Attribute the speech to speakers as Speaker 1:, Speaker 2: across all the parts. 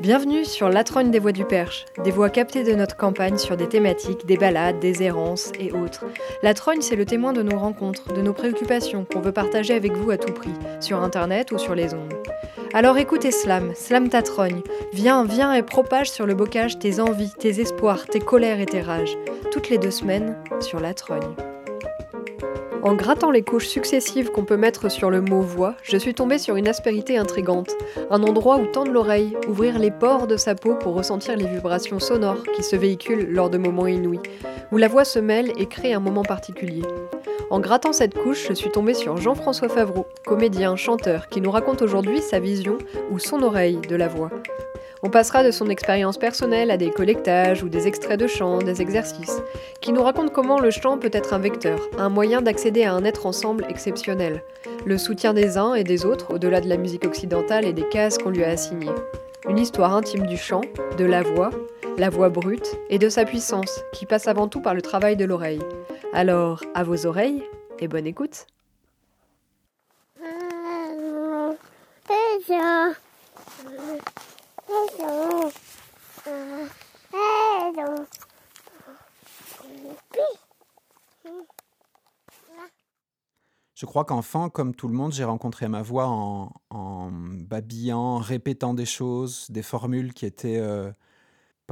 Speaker 1: Bienvenue sur La Trogne des Voix du Perche, des voix captées de notre campagne sur des thématiques, des balades, des errances et autres. La Trogne, c'est le témoin de nos rencontres, de nos préoccupations qu'on veut partager avec vous à tout prix, sur internet ou sur les ondes. Alors écoutez Slam, Slam ta trogne. Viens, viens et propage sur le bocage tes envies, tes espoirs, tes colères et tes rages. Toutes les deux semaines sur La Trogne. En grattant les couches successives qu'on peut mettre sur le mot voix, je suis tombée sur une aspérité intrigante, un endroit où tendre l'oreille, ouvrir les pores de sa peau pour ressentir les vibrations sonores qui se véhiculent lors de moments inouïs, où la voix se mêle et crée un moment particulier. En grattant cette couche, je suis tombée sur Jean-François Favreau, comédien, chanteur, qui nous raconte aujourd'hui sa vision ou son oreille de la voix. On passera de son expérience personnelle à des collectages ou des extraits de chants, des exercices, qui nous racontent comment le chant peut être un vecteur, un moyen d'accéder à un être ensemble exceptionnel, le soutien des uns et des autres au-delà de la musique occidentale et des cases qu'on lui a assignées. Une histoire intime du chant, de la voix, la voix brute et de sa puissance, qui passe avant tout par le travail de l'oreille. Alors, à vos oreilles et bonne écoute.
Speaker 2: Je crois qu'enfant, comme tout le monde, j'ai rencontré ma voix en, en, babillant, répétant des choses, des formules qui étaient euh,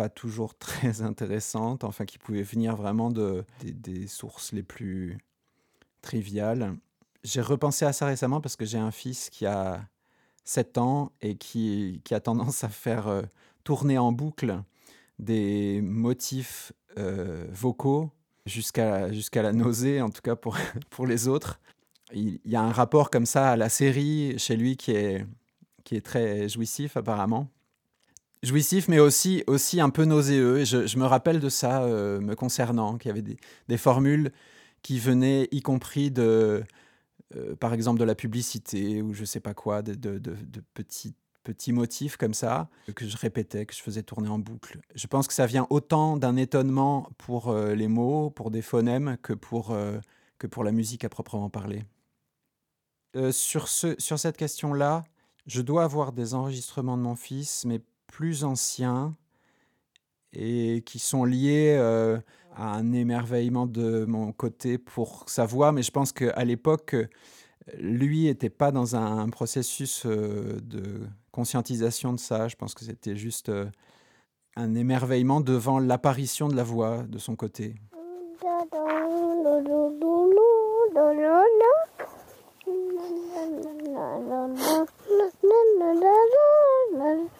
Speaker 2: toujours très intéressantes, enfin qui pouvaient venir vraiment de, des, sources les plus triviales. J'ai repensé à ça récemment parce que j'ai un fils qui a 7 ans et qui, qui a tendance à faire euh, tourner en boucle des motifs euh, vocaux jusqu'à jusqu'à la nausée, en tout cas pour, pour les autres. Il, il, y a un rapport comme ça à la série chez lui qui est, qui est très jouissif apparemment. Jouissif, mais aussi, aussi un peu nauséeux. Je, me rappelle de ça euh, me concernant, qu'il y avait des, formules qui venaient, y compris de, euh, par exemple, de la publicité ou je sais pas quoi, de, de, petits, petits motifs comme ça, que je répétais, que je faisais tourner en boucle. Je pense que ça vient autant d'un étonnement pour euh, les mots, pour des phonèmes, que pour, que pour la musique à proprement parler. Sur, ce, sur cette question-là, je dois avoir des enregistrements de mon fils, mais plus anciens, et qui sont liés euh, à un émerveillement de mon côté pour sa voix, mais je pense qu'à l'époque, lui n'était pas dans un processus euh, de conscientisation de ça. Je pense que c'était juste euh, un émerveillement devant l'apparition de la voix de son côté.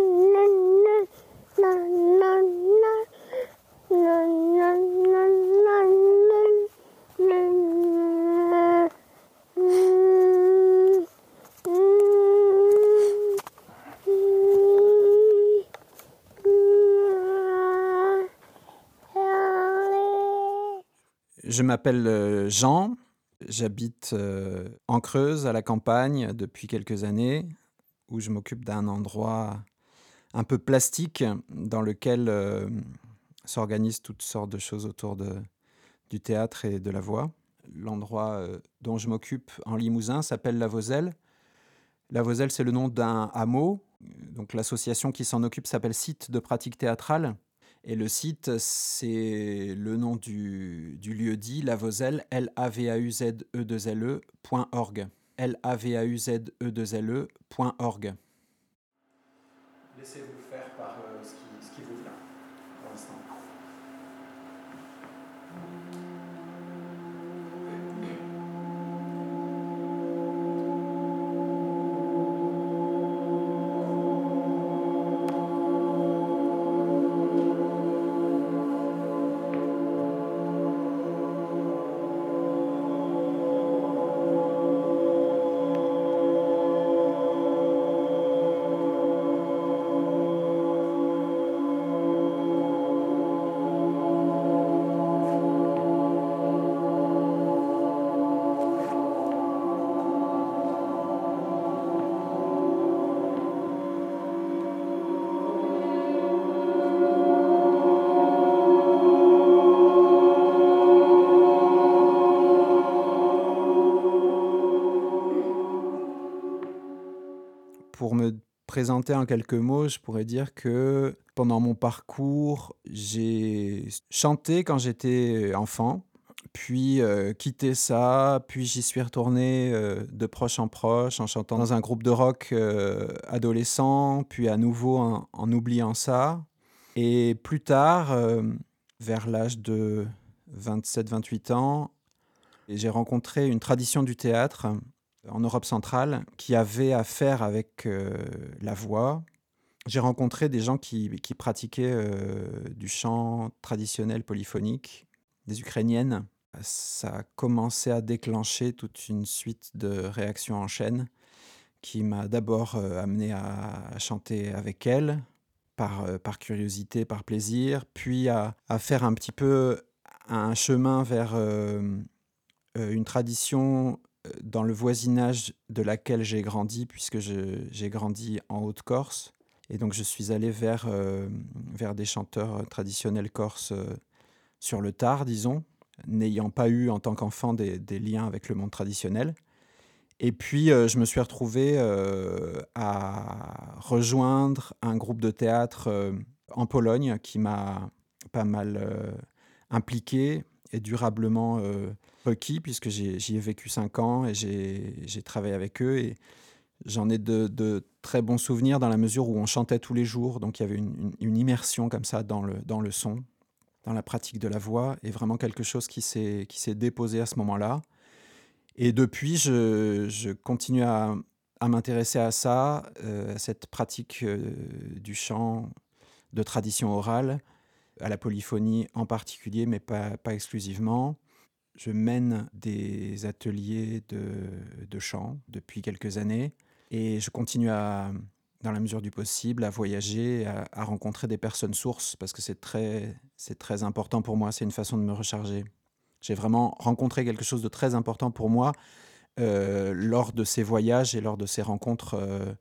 Speaker 2: Je m'appelle Jean, j'habite en Creuse, à la campagne, depuis quelques années, où je m'occupe d'un endroit un peu plastique dans lequel euh, s'organisent toutes sortes de choses autour du théâtre et de la voix. L'endroit euh, dont je m'occupe en Limousin s'appelle La Voselle. La Voselle, c'est le nom d'un hameau. Donc l'association qui s'en occupe s'appelle Site de pratique théâtrale. Et le site, c'est le nom du, du lieu dit, La Voselle, L-A-V-A-U-Z-E-2-L-E.org. L-A-V-A-U-Z-E-2-L-E.org. Laissez-vous faire par euh, présenter en quelques mots, je pourrais dire que pendant mon parcours, j'ai chanté quand j'étais enfant, puis euh, quitté ça, puis j'y suis retourné euh, de proche en proche en chantant dans un groupe de rock euh, adolescent, puis à nouveau en, en oubliant ça. Et plus tard, vers l'âge de 27-28 ans, j'ai rencontré une tradition du théâtre en Europe centrale qui avait à faire avec la voix. J'ai rencontré des gens qui, pratiquaient du chant traditionnel polyphonique, des Ukrainiennes. Ça a commencé à déclencher toute une suite de réactions en chaîne qui m'a d'abord amené à, chanter avec elles, par, curiosité, par plaisir, puis à, faire un petit peu un chemin vers une tradition dans le voisinage de laquelle j'ai grandi, puisque j'ai grandi en Haute-Corse. Et donc je suis allé vers, vers des chanteurs traditionnels corses sur le tard, disons, n'ayant pas eu en tant qu'enfant des, des, liens avec le monde traditionnel. Et puis je me suis retrouvé à rejoindre un groupe de théâtre en Pologne qui m'a pas mal impliqué et durablement requis, puisque j'y ai, vécu cinq ans et j'ai travaillé avec eux. Et j'en ai de, très bons souvenirs dans la mesure où on chantait tous les jours. Donc il y avait une, immersion comme ça dans le, son, dans la pratique de la voix, et vraiment quelque chose qui s'est déposé à ce moment-là. Et depuis, je, continue à, m'intéresser à ça, euh, à cette pratique euh, du chant de tradition orale, à la polyphonie en particulier, mais pas exclusivement. Je mène des ateliers de, chant depuis quelques années et je continue à, dans la mesure du possible, à voyager, à, rencontrer des personnes sources parce que c'est très, très important pour moi. C'est une façon de me recharger. J'ai vraiment rencontré quelque chose de très important pour moi euh, lors de ces voyages et lors de ces rencontres euh,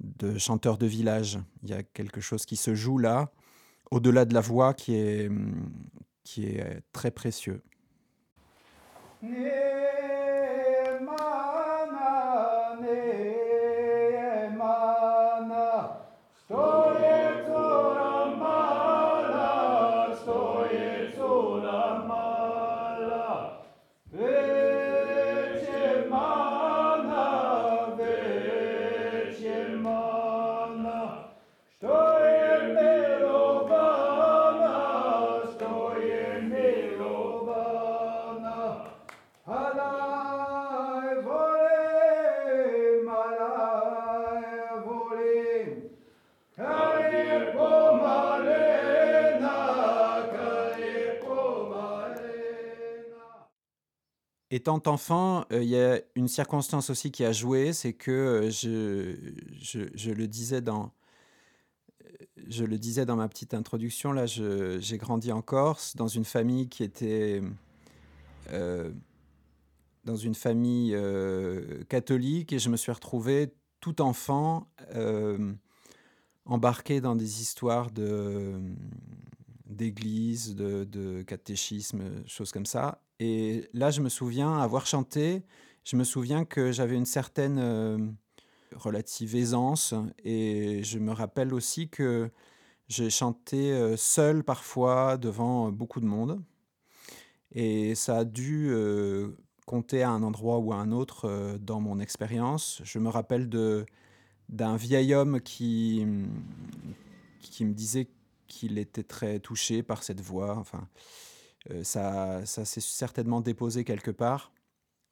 Speaker 2: de chanteurs de village. Il y a quelque chose qui se joue là, au-delà de la voix, qui est, qui est très précieux. Yeah. Étant enfant, il y a une circonstance aussi qui a joué, c'est que je, je, le disais dans, je le disais dans ma petite introduction, là, j'ai grandi en Corse, dans une famille qui était dans une famille catholique, et je me suis retrouvé tout enfant embarqué dans des histoires de d'église, de, catéchisme, choses comme ça. Et là, je me souviens avoir chanté, je me souviens que j'avais une certaine euh, relative aisance, et je me rappelle aussi que j'ai chanté euh, seul parfois devant beaucoup de monde. Et ça a dû euh, compter à un endroit ou à un autre dans mon expérience. Je me rappelle de d'un vieil homme qui, qui me disait qu'il était très touché par cette voix. Enfin, ça, ça s'est certainement déposé quelque part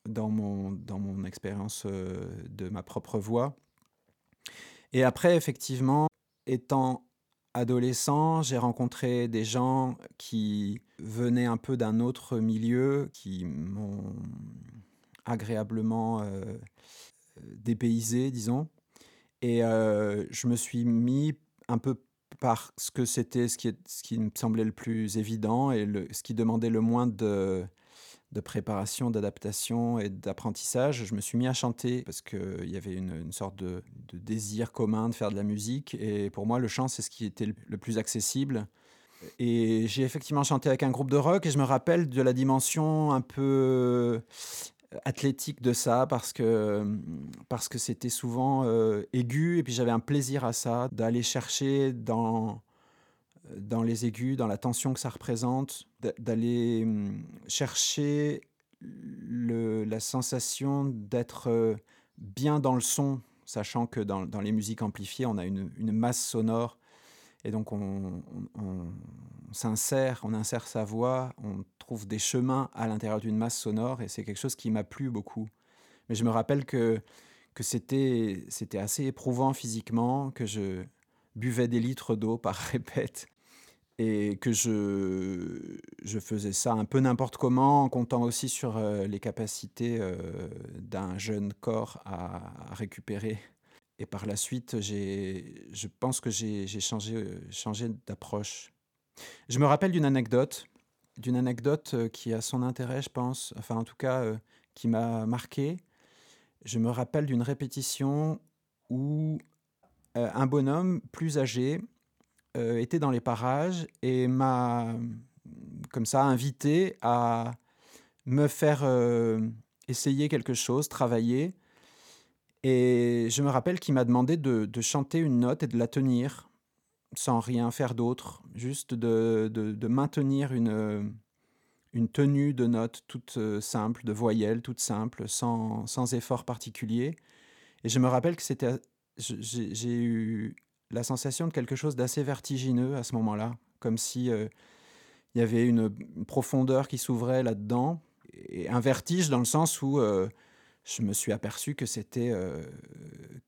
Speaker 2: dans mon, dans mon expérience euh, de ma propre voix. Et après, effectivement, étant adolescent, j'ai rencontré des gens qui venaient un peu d'un autre milieu, qui m'ont agréablement euh, dépaysé, disons. Et je me suis mis un peu parce que c'était ce qui, ce qui me semblait le plus évident et ce qui demandait le moins de, de préparation, d'adaptation et d'apprentissage, je me suis mis à chanter parce qu'il y avait une, sorte de, désir commun de faire de la musique. Et pour moi, le chant, c'est ce qui était le, plus accessible. Et j'ai effectivement chanté avec un groupe de rock et je me rappelle de la dimension un peu athlétique de ça parce que parce que c'était souvent aigu. Et puis j'avais un plaisir à ça d'aller chercher dans dans les aigus, dans la tension que ça représente, d'aller hum, chercher le, la sensation d'être bien dans le son, sachant que dans, dans, les musiques amplifiées, on a une, une masse sonore et donc on, on, s'insère, on insère sa voix, on trouve des chemins à l'intérieur d'une masse sonore et c'est quelque chose qui m'a plu beaucoup. Mais je me rappelle que, que c'était, assez éprouvant physiquement, que je buvais des litres d'eau par répète et que je, je faisais ça un peu n'importe comment, en comptant aussi sur euh, les capacités euh, d'un jeune corps à, récupérer. Et par la suite, je pense que j'ai changé, changé d'approche. Je me rappelle d'une anecdote, d'une anecdote euh, qui a son intérêt, je pense, enfin en tout cas qui m'a marqué. Je me rappelle d'une répétition où un bonhomme plus âgé euh, était dans les parages et m'a, comme ça, invité à me faire euh, essayer quelque chose, travailler. Et je me rappelle qu'il m'a demandé de, chanter une note et de la tenir sans rien faire d'autre, juste de, maintenir une, tenue de note toute euh, simple, de voyelles toute simple, sans, sans effort particulier. Et je me rappelle que c'était, j'ai eu la sensation de quelque chose d'assez vertigineux à ce moment-là, comme si euh, il y avait une, profondeur qui s'ouvrait là-dedans, et un vertige dans le sens où euh, je me suis aperçu que c'était euh,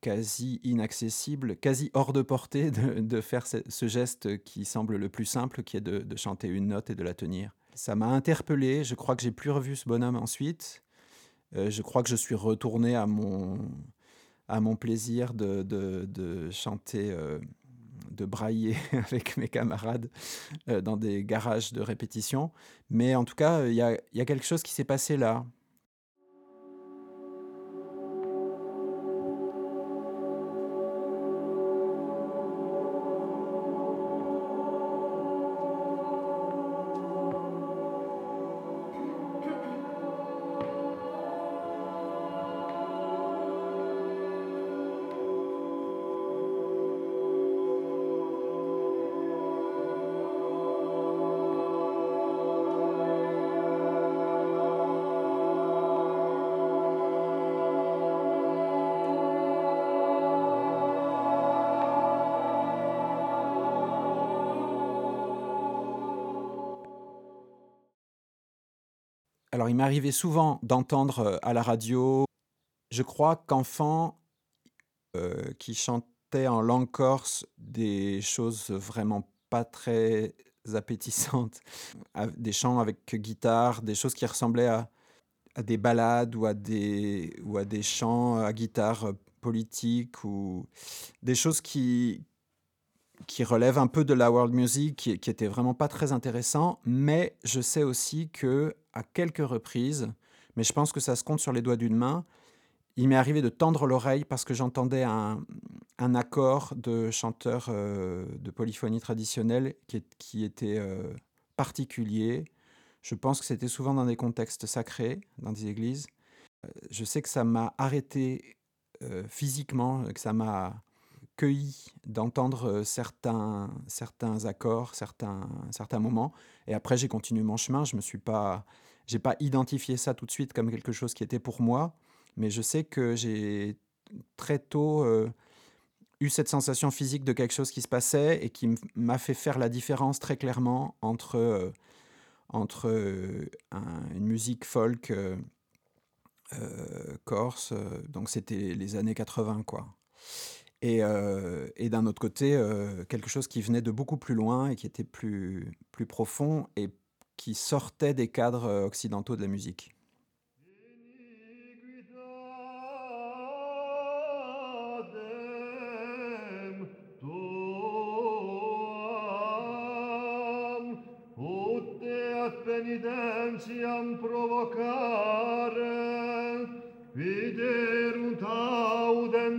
Speaker 2: quasi inaccessible, quasi hors de portée de, faire ce, geste qui semble le plus simple, qui est de, chanter une note et de la tenir. Ça m'a interpellé, je crois que j'ai plus revu ce bonhomme ensuite. je crois que je suis retourné à mon, à mon plaisir de, de, chanter, euh, de brailler avec mes camarades euh, dans des garages de répétition. Mais en tout cas, il y a quelque chose qui s'est passé là. Alors, il m'arrivait souvent d'entendre euh, à la radio, je crois qu'enfant, euh, qui chantait en langue corse des choses vraiment pas très appétissantes, des chants avec guitare, des choses qui ressemblaient à, des ballades ou à des, ou à des chants à guitare euh, politique ou des choses qui, qui relève un peu de la world music, qui, qui était vraiment pas très intéressant, mais je sais aussi que à quelques reprises, mais je pense que ça se compte sur les doigts d'une main, il m'est arrivé de tendre l'oreille parce que j'entendais un, accord de chanteur euh, de polyphonie traditionnelle qui, qui était euh, particulier. Je pense que c'était souvent dans des contextes sacrés, dans des églises. Euh, je sais que ça m'a arrêté physiquement, que ça m'a cueilli d'entendre certains, certains accords, certains, certains moments. Et après, j'ai continué mon chemin. Je me suis pas, j'ai pas identifié ça tout de suite comme quelque chose qui était pour moi, mais je sais que j'ai très tôt eu cette sensation physique de quelque chose qui se passait et qui m'a fait faire la différence très clairement entre, entre une musique folk corse, donc c'était les années 80 quoi et, d'un autre côté, quelque chose qui venait de beaucoup plus loin et qui était plus, plus profond et qui sortait des cadres occidentaux de la musique.
Speaker 3: viderunt audentibi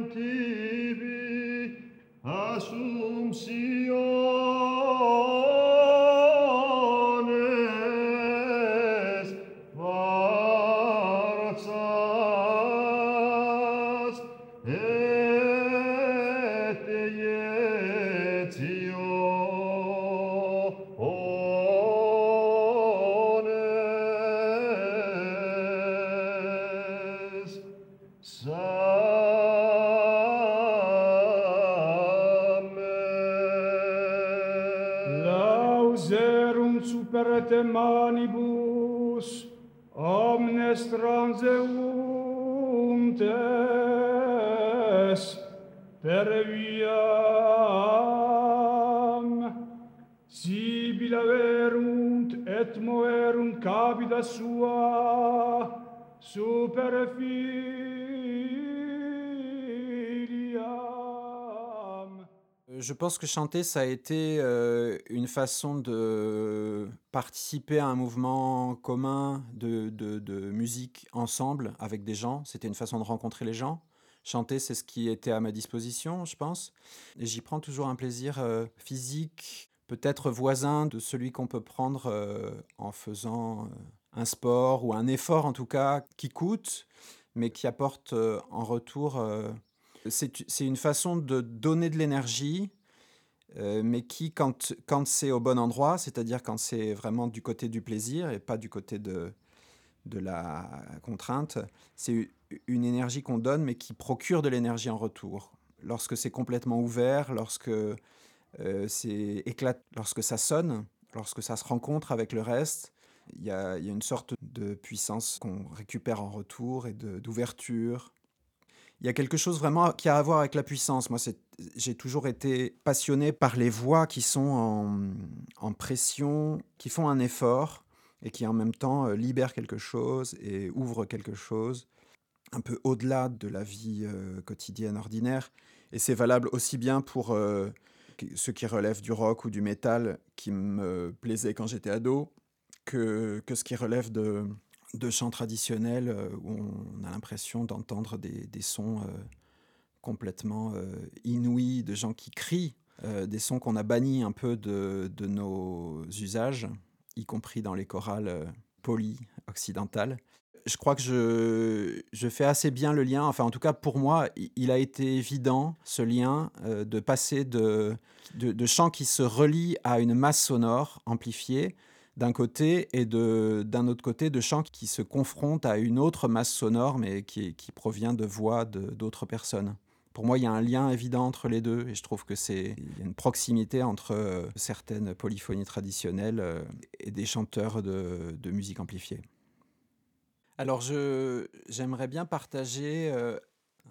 Speaker 3: assumsio
Speaker 2: Je pense que chanter, ça a été euh, une façon de participer à un mouvement commun de, musique ensemble avec des gens. C'était une façon de rencontrer les gens. Chanter, c'est ce qui était à ma disposition, je pense. Et j'y prends toujours un plaisir euh, physique, peut-être voisin de celui qu'on peut prendre euh, en faisant euh, un sport ou un effort en tout cas qui coûte, mais qui apporte euh, en retour... euh, c'est une façon de donner de l'énergie, euh, mais qui, quand, quand c'est au bon endroit, c'est-à-dire quand c'est vraiment du côté du plaisir et pas du côté de, de la contrainte, c'est une énergie qu'on donne, mais qui procure de l'énergie en retour. Lorsque c'est complètement ouvert, lorsque, c'est éclat, lorsque ça sonne, lorsque ça se rencontre avec le reste, il y a, une sorte de puissance qu'on récupère en retour et d'ouverture. Il y a quelque chose vraiment qui a à voir avec la puissance. Moi, j'ai toujours été passionné par les voix qui sont en, pression, qui font un effort et qui en même temps euh, libèrent quelque chose et ouvrent quelque chose un peu au-delà de la vie euh, quotidienne ordinaire. Et c'est valable aussi bien pour euh, ceux qui relèvent du rock ou du métal qui me plaisait quand j'étais ado que, ce qui relève de, chants traditionnels euh, où on a l'impression d'entendre des, sons euh, complètement euh, inouïs, de gens qui crient, des sons qu'on a bannis un peu de, nos usages, y compris dans les chorales polies occidentales. Je crois que je, fais assez bien le lien, enfin en tout cas pour moi, il a été évident ce lien de passer de chants qui se relient à une masse sonore amplifiée d'un côté et d'un autre côté de chants qui se confrontent à une autre masse sonore mais qui, provient de voix d'autres personnes. Pour moi, il y a un lien évident entre les deux et je trouve que c'est y a une proximité entre euh, certaines polyphonies traditionnelles euh, et des chanteurs de, de musique amplifiée. Alors, j'aimerais bien partager euh,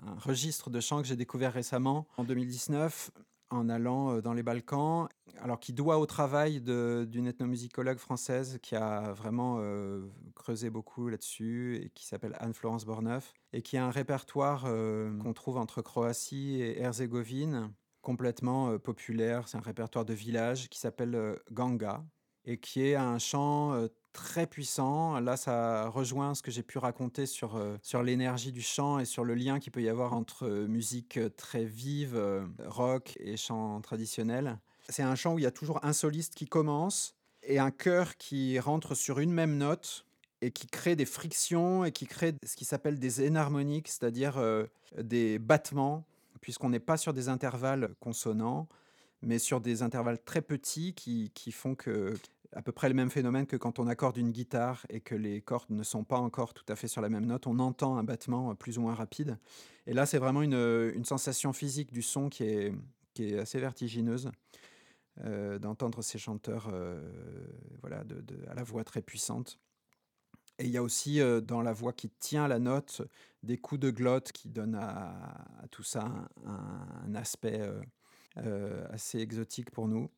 Speaker 2: un registre de chants que j'ai découvert récemment en 2019 en allant euh, dans les Balkans, alors qui doit au travail d'une ethnomusicologue française qui a vraiment euh, creusé beaucoup là-dessus et qui s'appelle Anne-Florence Borneuf et qui a un répertoire euh, qu'on trouve entre Croatie et Herzégovine complètement populaire. C'est un répertoire de village qui s'appelle Ganga et qui est un chant très puissant. Là, ça rejoint ce que j'ai pu raconter sur, euh, sur l'énergie du chant et sur le lien qu'il peut y avoir entre euh, musique euh, très vive, rock et chant traditionnel. C'est un chant où il y a toujours un soliste qui commence et un chœur qui rentre sur une même note et qui crée des frictions et qui crée ce qui s'appelle des énharmoniques, c'est-à-dire des battements, puisqu'on n'est pas sur des intervalles consonants, mais sur des intervalles très petits qui, qui font que à peu près le même phénomène que quand on accorde une guitare et que les cordes ne sont pas encore tout à fait sur la même note, on entend un battement euh, plus ou moins rapide. Et là, c'est vraiment une, une sensation physique du son qui est, assez vertigineuse euh, d'entendre ces chanteurs euh, voilà, à la voix très puissante. Et il y a aussi euh, dans la voix qui tient la note des coups de glotte qui donnent à, tout ça un, aspect euh, euh, assez exotique pour nous.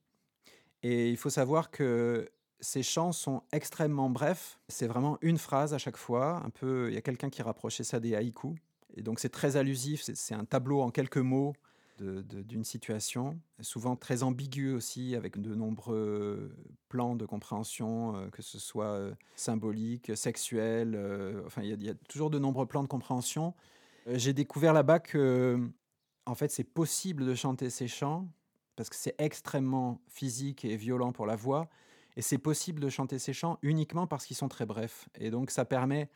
Speaker 2: Et il faut savoir que ces chants sont extrêmement brefs. C'est vraiment une phrase à chaque fois. Un peu, il y a quelqu'un qui rapprochait ça des haïkus. Et donc c'est très allusif. C'est, un tableau en quelques mots d'une situation, souvent très ambigu aussi, avec de nombreux plans de compréhension, euh, que ce soit euh, symbolique, sexuel. euh, enfin, il y, y a toujours de nombreux plans de compréhension. J'ai découvert là-bas que, en fait, c'est possible de chanter ces chants parce que c'est extrêmement physique et violent pour la voix. Et c'est possible de chanter ces chants uniquement parce qu'ils sont très brefs. Et donc ça permet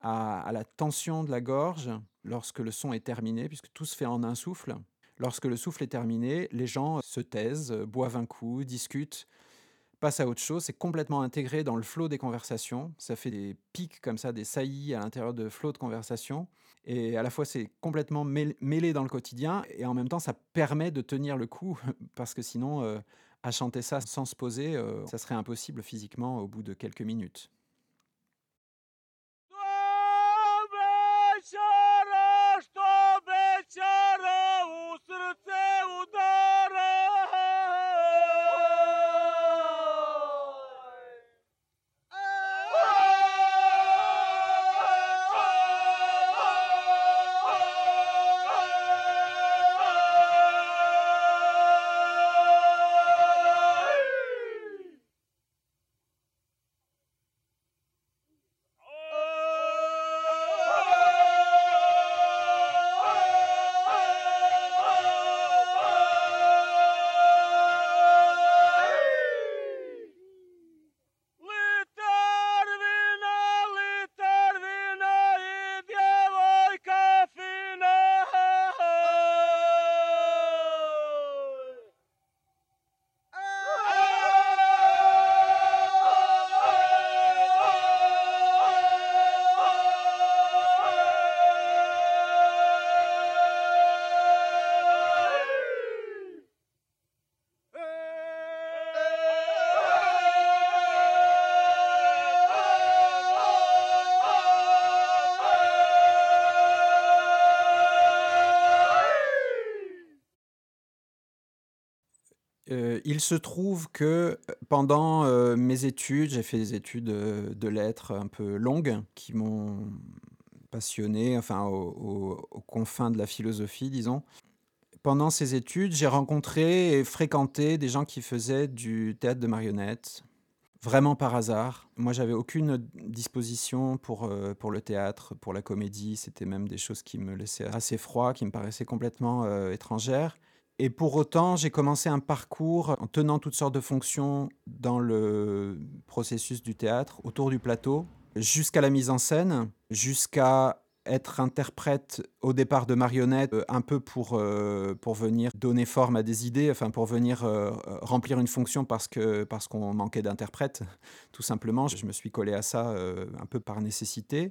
Speaker 2: à, la tension de la gorge, lorsque le son est terminé, puisque tout se fait en un souffle, lorsque le souffle est terminé, les gens se taisent, boivent un coup, discutent, passent à autre chose. C'est complètement intégré dans le flot des conversations. Ça fait des pics comme ça, des saillies à l'intérieur de flots de conversation. Et à la fois, c'est complètement mêl- mêlé dans le quotidien et en même temps, ça permet de tenir le coup parce que sinon, euh, à chanter ça sans se poser, euh, ça serait impossible physiquement au bout de quelques minutes. Il se trouve que pendant euh, mes études, j'ai fait des études euh, de lettres un peu longues qui m'ont passionné, enfin aux confins de la philosophie, disons. Pendant ces études, j'ai rencontré et fréquenté des gens qui faisaient du théâtre de marionnettes, vraiment par hasard. Moi, j'avais aucune disposition pour, pour le théâtre, pour la comédie. C'était même des choses qui me laissaient assez froid, qui me paraissaient complètement étrangères. Et pour autant, j'ai commencé un parcours en tenant toutes sortes de fonctions dans le processus du théâtre, autour du plateau, jusqu'à la mise en scène, jusqu'à être interprète au départ de marionnettes, euh, un peu pour, euh, pour venir donner forme à des idées, enfin pour venir euh, remplir une fonction parce que parce qu'on manquait d'interprètes, tout simplement. Je me suis collé à ça un peu par nécessité.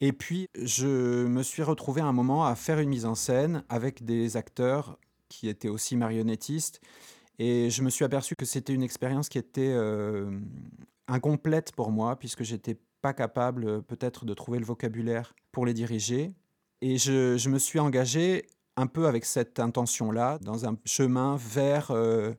Speaker 2: Et puis, je me suis retrouvé à un moment à faire une mise en scène avec des acteurs qui était aussi marionnettiste. Et je me suis aperçu que c'était une expérience qui était euh, incomplète pour moi, puisque j'étais pas capable euh, peut-être de trouver le vocabulaire pour les diriger. Et je, je me suis engagé un peu avec cette intention-là, dans un chemin vers euh,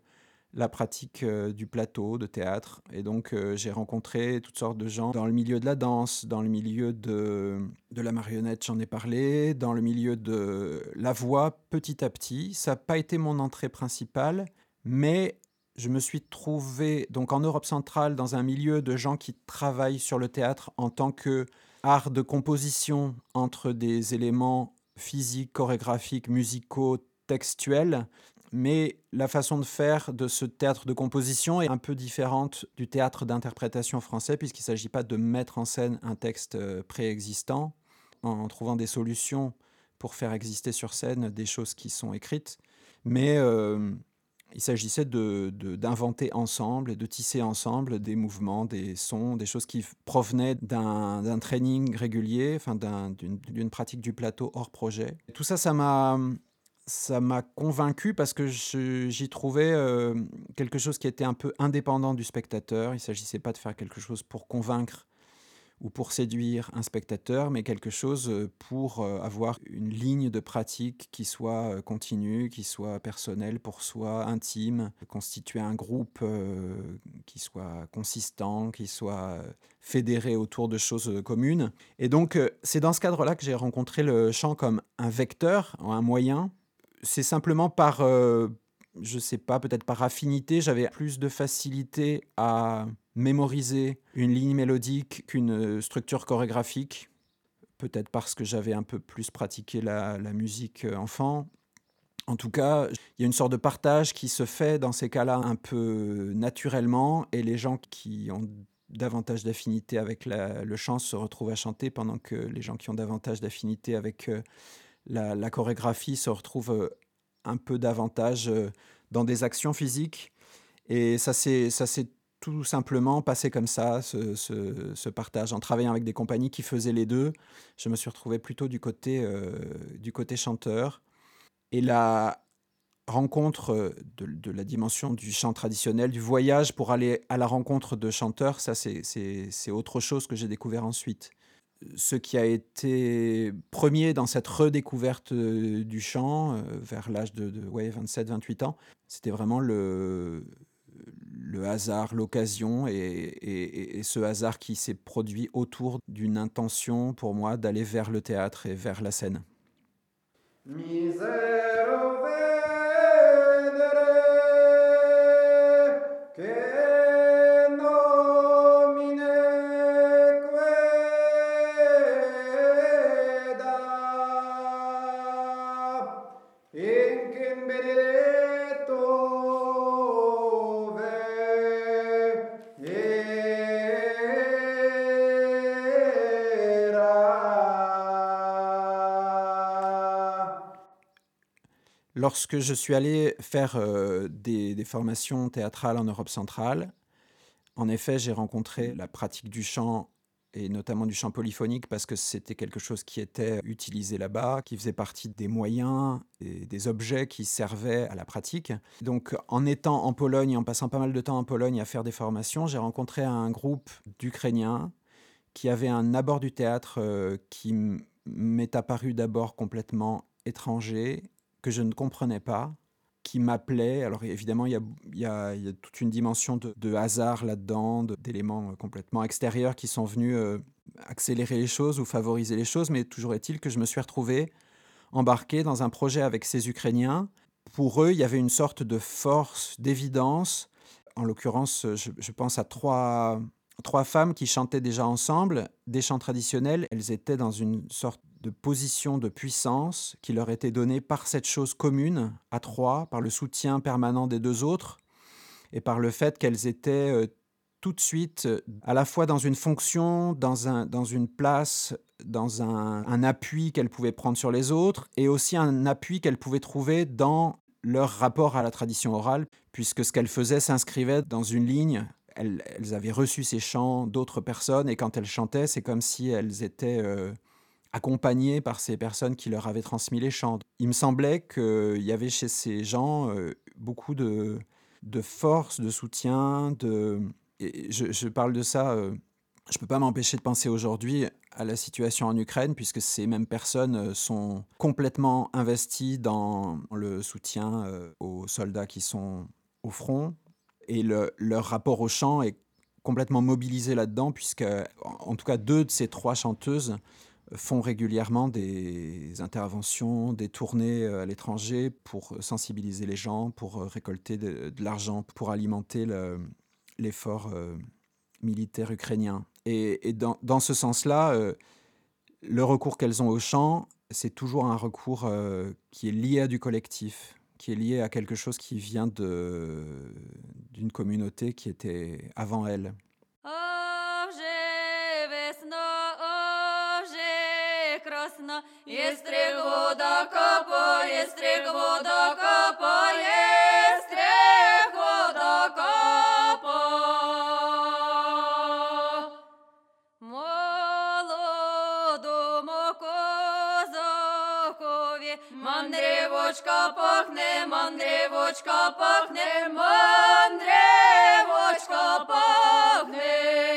Speaker 2: la pratique euh, du plateau de théâtre. Et donc, euh, j'ai rencontré toutes sortes de gens dans le milieu de la danse, dans le milieu de, de la marionnette, j'en ai parlé, dans le milieu de la voix, petit à petit. Ça n'a pas été mon entrée principale, mais je me suis trouvé donc en Europe centrale dans un milieu de gens qui travaillent sur le théâtre en tant que art de composition entre des éléments physiques, chorégraphiques, musicaux, textuels mais la façon de faire de ce théâtre de composition est un peu différente du théâtre d'interprétation français, puisqu'il ne s'agit pas de mettre en scène un texte euh, préexistant en trouvant des solutions pour faire exister sur scène des choses qui sont écrites, mais euh, il s'agissait d'inventer de, ensemble et de tisser ensemble des mouvements, des sons, des choses qui provenaient d'un training régulier, d'une pratique du plateau hors projet. Tout ça, ça m'a ça m'a convaincu parce que j'y trouvais quelque chose qui était un peu indépendant du spectateur. Il ne s'agissait pas de faire quelque chose pour convaincre ou pour séduire un spectateur, mais quelque chose pour avoir une ligne de pratique qui soit continue, qui soit personnelle pour soi, intime, constituer un groupe qui soit consistant, qui soit fédéré autour de choses communes. Et donc, c'est dans ce cadre-là que j'ai rencontré le chant comme un vecteur, un moyen c'est simplement par, euh, je sais pas, peut-être par affinité, j'avais plus de facilité à mémoriser une ligne mélodique qu'une structure chorégraphique. Peut-être parce que j'avais un peu plus pratiqué la, musique euh, enfant. En tout cas, il y a une sorte de partage qui se fait dans ces cas-là un peu naturellement et les gens qui ont davantage d'affinité avec le chant se retrouvent à chanter pendant que les gens qui ont davantage d'affinité avec euh, la, chorégraphie se retrouve euh, un peu davantage euh, dans des actions physiques. Et ça s'est tout simplement passé comme ça, ce, partage. En travaillant avec des compagnies qui faisaient les deux, je me suis retrouvé plutôt du côté, euh, du côté chanteur. Et la rencontre de, la dimension du chant traditionnel, du voyage pour aller à la rencontre de chanteurs, ça c'est autre chose que j'ai découvert ensuite. Ce qui a été premier dans cette redécouverte du chant, vers l'âge de, de ouais, 27-28 ans, c'était vraiment le hasard, l'occasion et, ce hasard qui s'est produit autour d'une intention pour moi d'aller vers le théâtre et vers la scène. Lorsque je suis allé faire euh, des, formations théâtrales en Europe centrale, en effet, j'ai rencontré la pratique du chant et notamment du chant polyphonique parce que c'était quelque chose qui était utilisé là-bas, qui faisait partie des moyens et des objets qui servaient à la pratique. Donc en étant en Pologne, en passant pas mal de temps en Pologne à faire des formations, j'ai rencontré un groupe d'Ukrainiens qui avait un abord du théâtre euh, qui m'est apparu d'abord complètement étranger que je ne comprenais pas, qui m'appelait. Alors évidemment, il y a, toute une dimension de, hasard là-dedans, d'éléments euh, complètement extérieurs qui sont venus euh, accélérer les choses ou favoriser les choses, mais toujours est-il que je me suis retrouvé embarqué dans un projet avec ces Ukrainiens. Pour eux, il y avait une sorte de force, d'évidence. En l'occurrence, je, pense à trois femmes qui chantaient déjà ensemble des chants traditionnels. Elles étaient dans une sorte de position de puissance qui leur était donnée par cette chose commune à trois, par le soutien permanent des deux autres, et par le fait qu'elles étaient euh, tout de suite euh, à la fois dans une fonction, dans, un, dans une place, dans un, un appui qu'elles pouvaient prendre sur les autres, et aussi un appui qu'elles pouvaient trouver dans leur rapport à la tradition orale, puisque ce qu'elles faisaient s'inscrivait dans une ligne. Elles, avaient reçu ces chants d'autres personnes, et quand elles chantaient, c'est comme si elles étaient... Euh, accompagnés par ces personnes qui leur avaient transmis les chants. Il me semblait qu'il y avait chez ces gens euh, beaucoup de, de force, de soutien. De... Et je, parle de ça, euh, je ne peux pas m'empêcher de penser aujourd'hui à la situation en Ukraine, puisque ces mêmes personnes euh, sont complètement investies dans le soutien aux soldats qui sont au front. Et le, leur rapport au chant est complètement mobilisé là-dedans, puisque en tout cas deux de ces trois chanteuses font régulièrement des interventions, des tournées euh, à l'étranger pour sensibiliser les gens, pour euh, récolter de, l'argent, pour alimenter l'effort euh, militaire ukrainien. Et, dans, ce sens-là, le recours qu'elles ont au chant, c'est toujours un recours qui est lié à du collectif, qui est lié à quelque chose qui vient d'une communauté qui était avant elle.
Speaker 4: Ясна, і стриг вода капає, стриг вода капає, стриг вода капа. Молодому козакові, мандривочка пахне, мандривочка пахне, мандривочка пахне.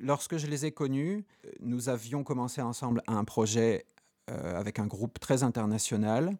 Speaker 2: Lorsque je les ai connus, nous avions commencé ensemble un projet euh, avec un groupe très international,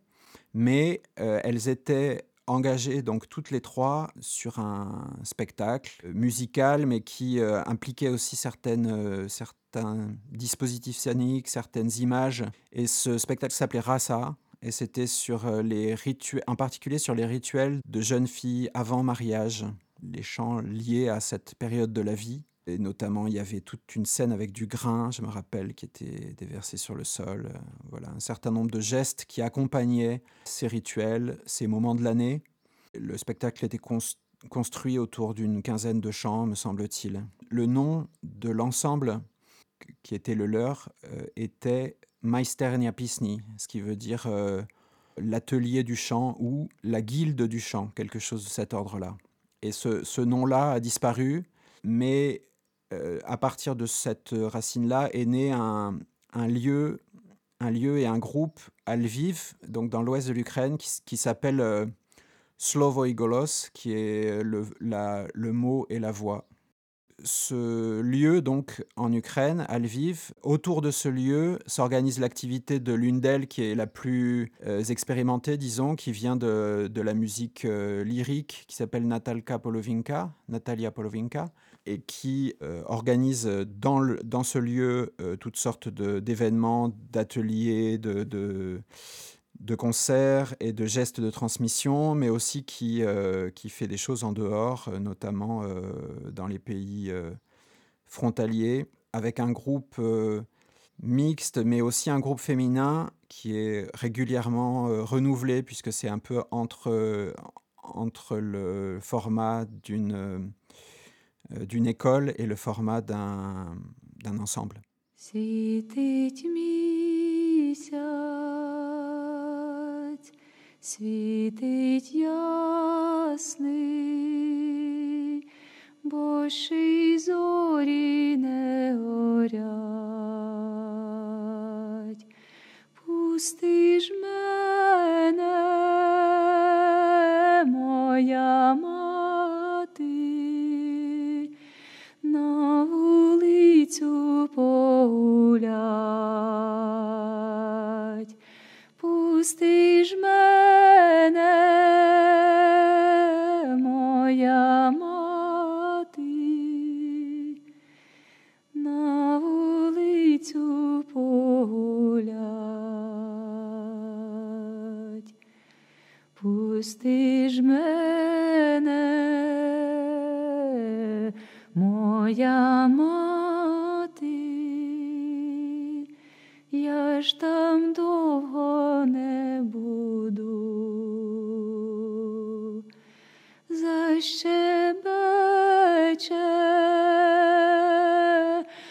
Speaker 2: mais euh, elles étaient engagées donc toutes les trois sur un spectacle musical, mais qui euh, impliquait aussi certaines, certains dispositifs scéniques, certaines images. Et ce spectacle s'appelait Rasa. Et c'était sur euh, les rituels, en particulier sur les rituels de jeunes filles avant mariage, les chants liés à cette période de la vie. Notamment, il y avait toute une scène avec du grain, je me rappelle, qui était déversé sur le sol. Euh, voilà, un certain nombre de gestes qui accompagnaient ces rituels, ces moments de l'année. Le spectacle était construit autour d'une quinzaine de chants, me semble-t-il. Le nom de l'ensemble qui était le leur, euh, était Meisternia Pisni, ce qui veut dire euh, l'atelier du chant ou la guilde du chant, quelque chose de cet ordre-là. Et ce, ce nom-là a disparu, mais euh, à partir de cette racine-là est né un, lieu, un lieu et un groupe à Lviv, donc dans l'ouest de l'Ukraine, qui, s'appelle euh, qui est le, la, le mot et la voix. Ce lieu, donc en Ukraine, à Lviv, autour de ce lieu s'organise l'activité de l'une d'elles qui est la plus euh, expérimentée, disons, qui vient de, de la musique euh, lyrique, qui s'appelle Natalka Natalia Polovinka, et qui euh, organise dans, le, dans ce lieu euh, toutes sortes d'événements, d'ateliers, de, de concerts et de gestes de transmission, mais aussi qui, euh, qui fait des choses en dehors, euh, notamment euh, dans les pays euh, frontaliers, avec un groupe euh, mixte, mais aussi un groupe féminin qui est régulièrement euh, renouvelé, puisque c'est un peu entre, entre le format d'une euh, d'une école et le format d'un ensemble.
Speaker 5: Світить місяць, світить ясний, бо ще й зорі не горять. Пусти ж мене, моя мати, Погулять. Пусти ж мене, моя мати, на вулицю погулять. Пусти ж мене, моя мати, я ж там довго не буду. Защебече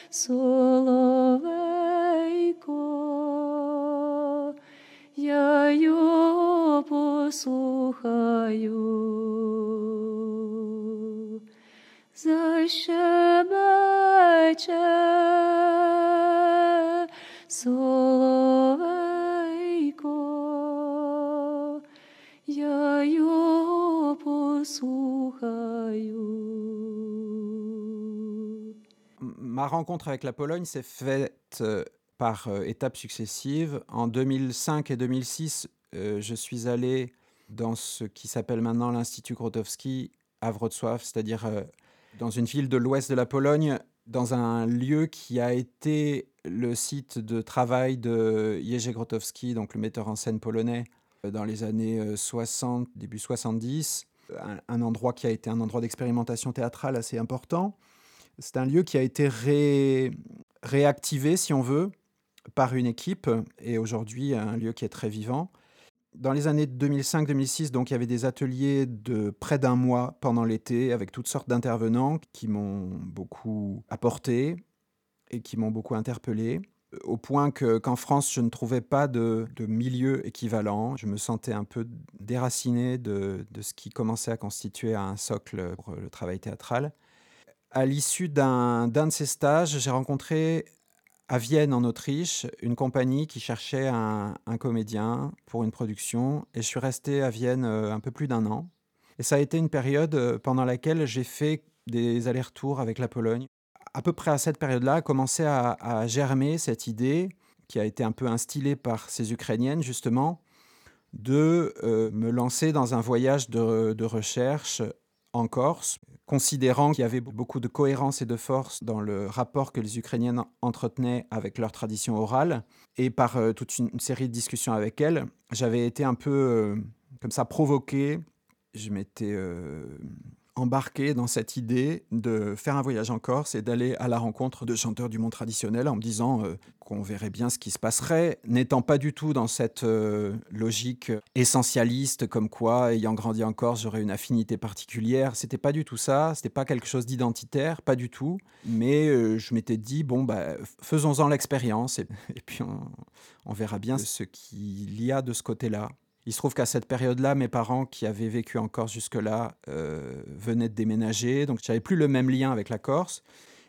Speaker 5: соловейко, я його послухаю. Защебече
Speaker 2: Ma rencontre avec la Pologne s'est faite euh, par euh, étapes successives. En 2005 et 2006, euh, je suis allé dans ce qui s'appelle maintenant l'Institut Grotowski à Wrocław, c'est-à-dire dans une ville de l'ouest de la Pologne, dans un lieu qui a été le site de travail de Jerzy Grotowski, donc le metteur en scène polonais, dans les années euh, 60, début 70. Un, un endroit qui a été un endroit d'expérimentation théâtrale assez important. C'est un lieu qui a été ré... réactivé, si on veut, par une équipe, et aujourd'hui un lieu qui est très vivant. Dans les années 2005-2006, donc il y avait des ateliers de près d'un mois pendant l'été avec toutes sortes d'intervenants qui m'ont beaucoup apporté et qui m'ont beaucoup interpellé, au point que qu'en France, je ne trouvais pas de, de, milieu équivalent. Je me sentais un peu déraciné de, de ce qui commençait à constituer un socle pour le travail théâtral. À l'issue d'un de ces stages, j'ai rencontré à Vienne, en Autriche, une compagnie qui cherchait un, un, comédien pour une production. Et je suis resté à Vienne euh, un peu plus d'un an. Et ça a été une période euh, pendant laquelle j'ai fait des allers-retours avec la Pologne. À peu près à cette période-là, a commencé à, germer cette idée, qui a été un peu instillée par ces Ukrainiennes, justement, de euh, me lancer dans un voyage de, de recherche en Corse, considérant qu'il y avait beaucoup de cohérence et de force dans le rapport que les Ukrainiennes entretenaient avec leur tradition orale. Et par euh, toute une, série de discussions avec elles, j'avais été un peu euh, comme ça provoqué. Je m'étais euh, embarqué dans cette idée de faire un voyage en Corse et d'aller à la rencontre de chanteurs du monde traditionnel en me disant euh, qu'on verrait bien ce qui se passerait, n'étant pas du tout dans cette euh, logique essentialiste comme quoi, ayant grandi en Corse, j'aurais une affinité particulière. C'était pas du tout ça, c'était pas quelque chose d'identitaire, pas du tout. Mais euh, je m'étais dit, bon, bah, faisons-en l'expérience et, puis on, on verra bien ce qu'il y a de ce côté-là. Il se trouve qu'à cette période-là, mes parents qui avaient vécu en Corse jusque-là euh, venaient de déménager, donc j'avais plus le même lien avec la Corse.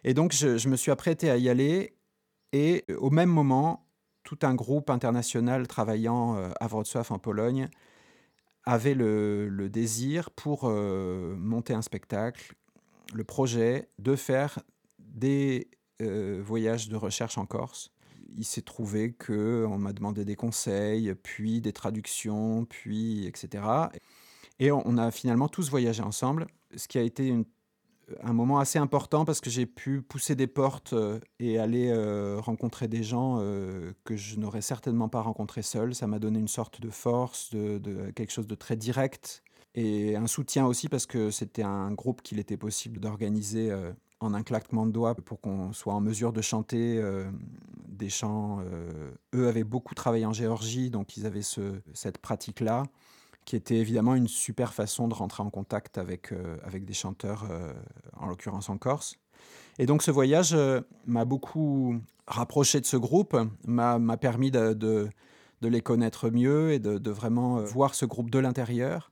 Speaker 2: Et donc je, me suis apprêté à y aller. Et euh, au même moment, tout un groupe international travaillant euh, à Wrocław en Pologne avait le, désir pour monter un spectacle, le projet de faire des voyages de recherche en Corse il s'est trouvé que on m'a demandé des conseils, puis des traductions, puis etc. Et on a finalement tous voyagé ensemble, ce qui a été un moment assez important parce que j'ai pu pousser des portes euh, et aller euh, rencontrer des gens euh, que je n'aurais certainement pas rencontrés seul. Ça m'a donné une sorte de force, de, quelque chose de très direct et un soutien aussi parce que c'était un groupe qu'il était possible d'organiser en un claquement de doigts pour qu'on soit en mesure de chanter euh, des chants. euh, eux avaient beaucoup travaillé en Géorgie, donc ils avaient ce- cette pratique-là, qui était évidemment une super façon de rentrer en contact avec, euh, avec des chanteurs, en l'occurrence en Corse. Et donc ce voyage m'a beaucoup rapproché de ce groupe, m'a permis de, de- de les connaître mieux et de, de vraiment voir ce groupe de l'intérieur.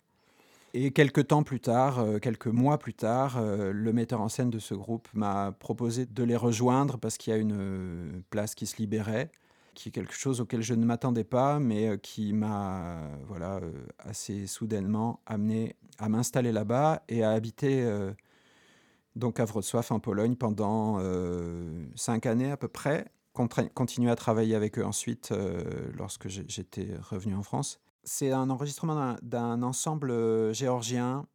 Speaker 2: Et quelques temps plus tard, euh, quelques mois plus tard, euh, le metteur en scène de ce groupe m'a proposé de les rejoindre parce qu'il y a une euh, place qui se libérait, qui est quelque chose auquel je ne m'attendais pas, mais qui m'a voilà, assez soudainement amené à m'installer là-bas et à habiter donc à Wrocław en Pologne pendant cinq années à peu près. Continuer à travailler avec eux ensuite lorsque j'étais revenu en France. C'est un enregistrement d'un- ensemble euh, géorgien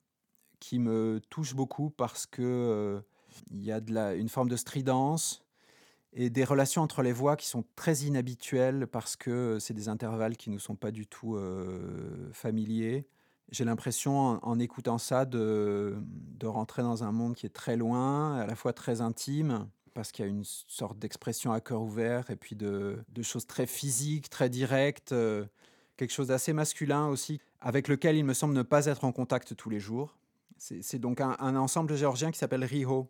Speaker 2: qui me touche beaucoup parce que euh, il y a une forme de stridence et des relations entre les voix qui sont très inhabituelles parce que c'est des intervalles qui ne sont pas du tout euh, familiers. J'ai l'impression, en, en écoutant ça, de, de rentrer dans un monde qui est très loin, à la fois très intime, parce qu'il y a une sorte d'expression à cœur ouvert et puis de, de choses très physiques, très directes, quelque chose d'assez masculin aussi, avec lequel il me semble ne pas être en contact tous les jours. C'est donc un, un ensemble géorgien qui s'appelle Riho,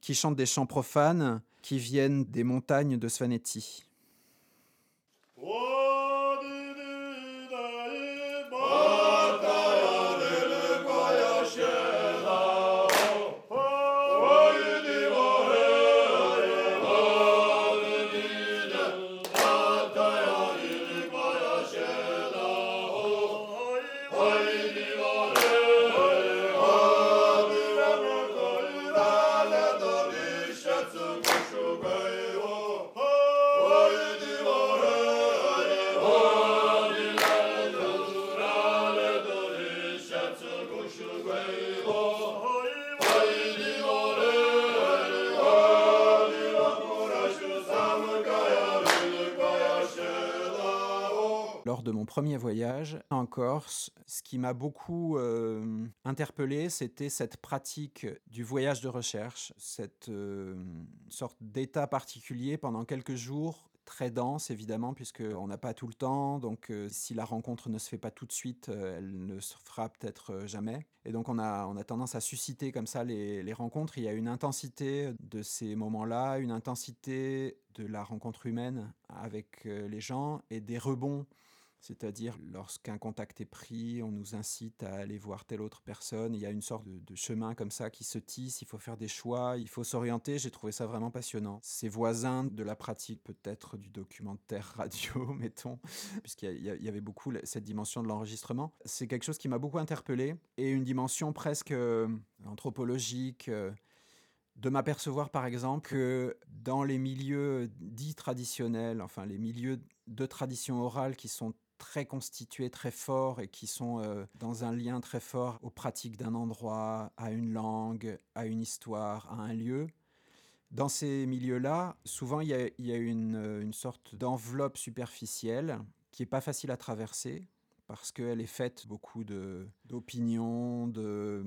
Speaker 2: qui chante des chants profanes qui viennent des montagnes de Svaneti. Lors mon premier voyage en Corse, ce qui m'a beaucoup euh, interpellé, c'était cette pratique du voyage de recherche, cette euh, sorte d'état particulier pendant quelques jours, très dense évidemment, puisqu'on n'a pas tout le temps, donc euh, si la rencontre ne se fait pas tout de suite, elle ne se fera peut-être jamais. Et donc on a, on a tendance à susciter comme ça les, rencontres. Il y a une intensité de ces moments-là, une intensité de la rencontre humaine avec les gens et des rebonds c'est-à-dire, lorsqu'un contact est pris, on nous incite à aller voir telle autre personne. Il y a une sorte de, chemin comme ça qui se tisse. Il faut faire des choix, il faut s'orienter. J'ai trouvé ça vraiment passionnant. C'est voisin de la pratique peut-être du documentaire radio, mettons, puisqu'il y, avait beaucoup cette dimension de l'enregistrement. C'est quelque chose qui m'a beaucoup interpellé et une dimension presque euh, anthropologique. euh, de m'apercevoir par exemple que dans les milieux dits traditionnels, enfin les milieux de tradition orale qui sont très constitués, très forts et qui sont euh, dans un lien très fort aux pratiques d'un endroit, à une langue, à une histoire, à un lieu. Dans ces milieux-là, souvent il y a, euh, une sorte d'enveloppe superficielle qui n'est pas facile à traverser parce qu'elle est faite beaucoup d'opinions, de,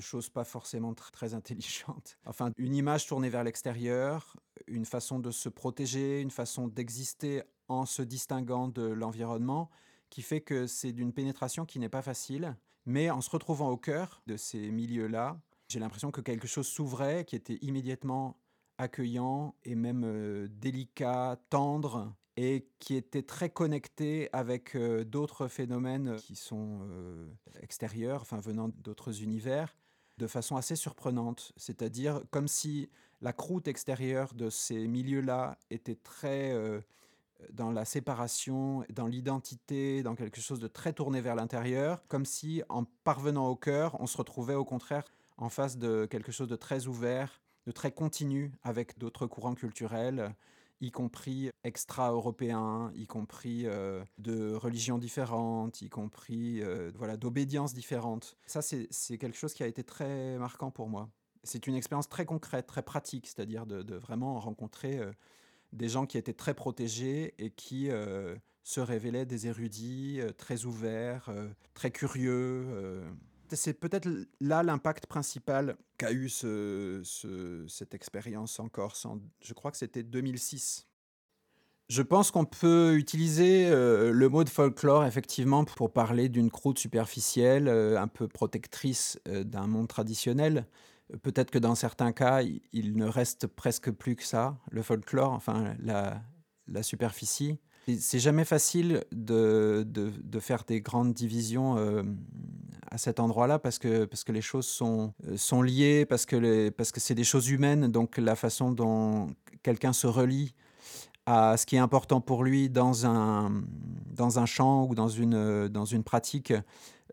Speaker 2: choses pas forcément tr- très intelligentes. Enfin, une image tournée vers l'extérieur, une façon de se protéger, une façon d'exister en se distinguant de l'environnement, qui fait que c'est d'une pénétration qui n'est pas facile. Mais en se retrouvant au cœur de ces milieux-là, j'ai l'impression que quelque chose s'ouvrait, qui était immédiatement accueillant et même euh, délicat, tendre, et qui était très connecté avec euh, d'autres phénomènes qui sont euh, extérieurs, enfin venant d'autres univers, de façon assez surprenante. C'est-à-dire comme si la croûte extérieure de ces milieux-là était très dans la séparation, dans l'identité, dans quelque chose de très tourné vers l'intérieur, comme si en parvenant au cœur, on se retrouvait au contraire en face de quelque chose de très ouvert, de très continu avec d'autres courants culturels, y compris extra-européens, y compris euh, de religions différentes, y compris euh, voilà, d'obédiences différentes. Ça, c'est quelque chose qui a été très marquant pour moi. C'est une expérience très concrète, très pratique, c'est-à-dire de, de vraiment rencontrer euh, des gens qui étaient très protégés et qui euh, se révélaient des érudits, euh, très ouverts, euh, très curieux. C'est peut-être là l'impact principal qu'a eu ce- ce- cette expérience en Corse. je crois que c'était 2006. Je pense qu'on peut utiliser le mot de folklore effectivement pour parler d'une croûte superficielle, un peu protectrice d'un monde traditionnel. Peut-être que dans certains cas, il, ne reste presque plus que ça, le folklore, enfin la, superficie. C'est jamais facile de, faire des grandes divisions euh, à cet endroit-là parce que, parce que les choses sont, euh, sont liées, parce que, parce que c'est des choses humaines, donc la façon dont quelqu'un se relie à ce qui est important pour lui dans un, dans un chant ou dans une, dans une pratique,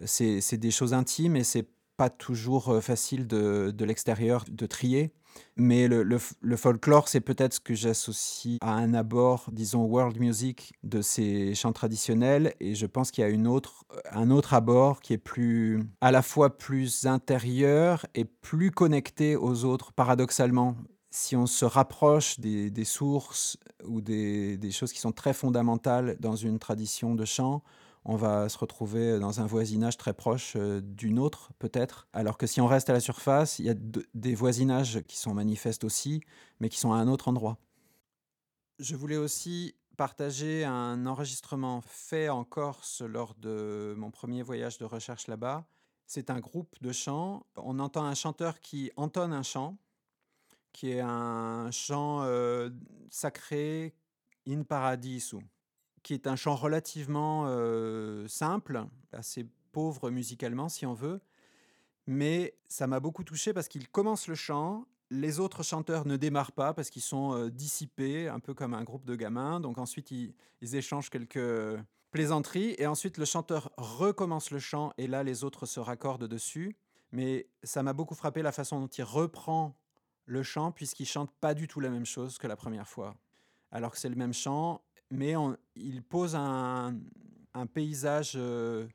Speaker 2: c'est c'est des choses intimes et c'est pas toujours euh, facile de, de l'extérieur de trier. Mais le, le folklore, c'est peut-être ce que j'associe à un abord, disons, world music de ces chants traditionnels. Et je pense qu'il y a une autre, un autre abord qui est plus, à la fois plus intérieur et plus connecté aux autres, paradoxalement. Si on se rapproche des, des sources ou des, des choses qui sont très fondamentales dans une tradition de chant, on va se retrouver dans un voisinage très proche euh, d'une autre, peut-être. Alors que si on reste à la surface, il y a de- des voisinages qui sont manifestes aussi, mais qui sont à un autre endroit. Je voulais aussi partager un enregistrement fait en Corse lors de mon premier voyage de recherche là-bas. C'est un groupe de chants. On entend un chanteur qui entonne un chant, qui est un chant euh, sacré in paradiso qui est un chant relativement simple, assez pauvre musicalement si on veut, mais ça m'a beaucoup touché parce qu'il commence le chant, les autres chanteurs ne démarrent pas parce qu'ils sont dissipés, un peu comme un groupe de gamins, donc ensuite ils, ils échangent quelques plaisanteries, et ensuite le chanteur recommence le chant, et là les autres se raccordent dessus, mais ça m'a beaucoup frappé la façon dont il reprend le chant, puisqu'il chante pas du tout la même chose que la première fois. Alors que c'est le même chant, mais il pose un, paysage euh,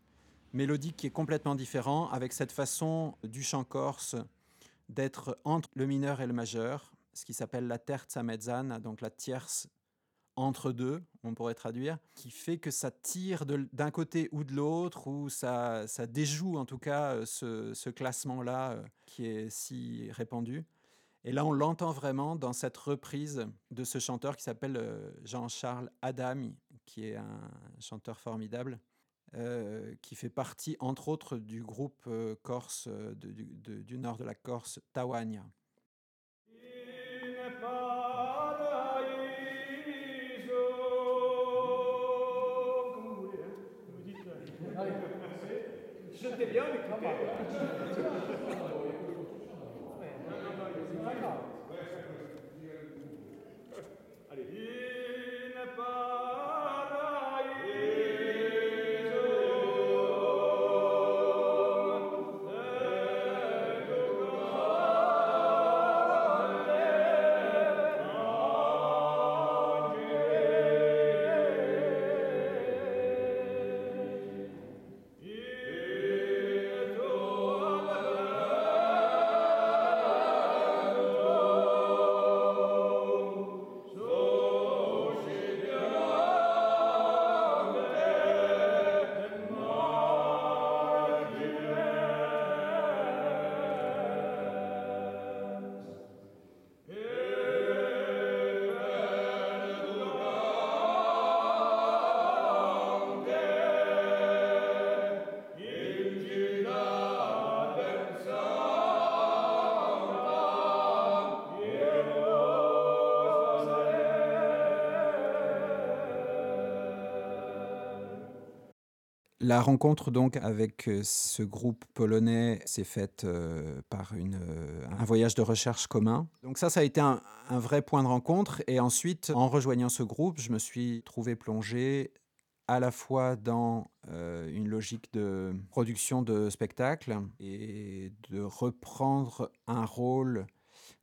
Speaker 2: mélodique qui est complètement différent, avec cette façon du chant corse d'être entre le mineur et le majeur, ce qui s'appelle la terza mezzana, donc la tierce entre deux, on pourrait traduire, qui fait que ça tire d'un côté ou de l'autre, ou ça, déjoue en tout cas euh, ce, ce classement-là euh, qui est si répandu. Et là, on l'entend vraiment dans cette reprise de ce chanteur qui s'appelle euh, Jean-Charles Adami, qui est un chanteur formidable, euh, qui fait partie, entre autres, du groupe euh, corse du, nord de la Corse, Tawagna.
Speaker 3: In paradiso. Come vous Thank you.
Speaker 2: La rencontre donc avec euh, ce groupe polonais s'est faite euh, par une, euh, un voyage de recherche commun. Donc ça, ça a été un, vrai point de rencontre. Et ensuite, en rejoignant ce groupe, je me suis trouvé plongé à la fois dans une logique de production de spectacle et de reprendre un rôle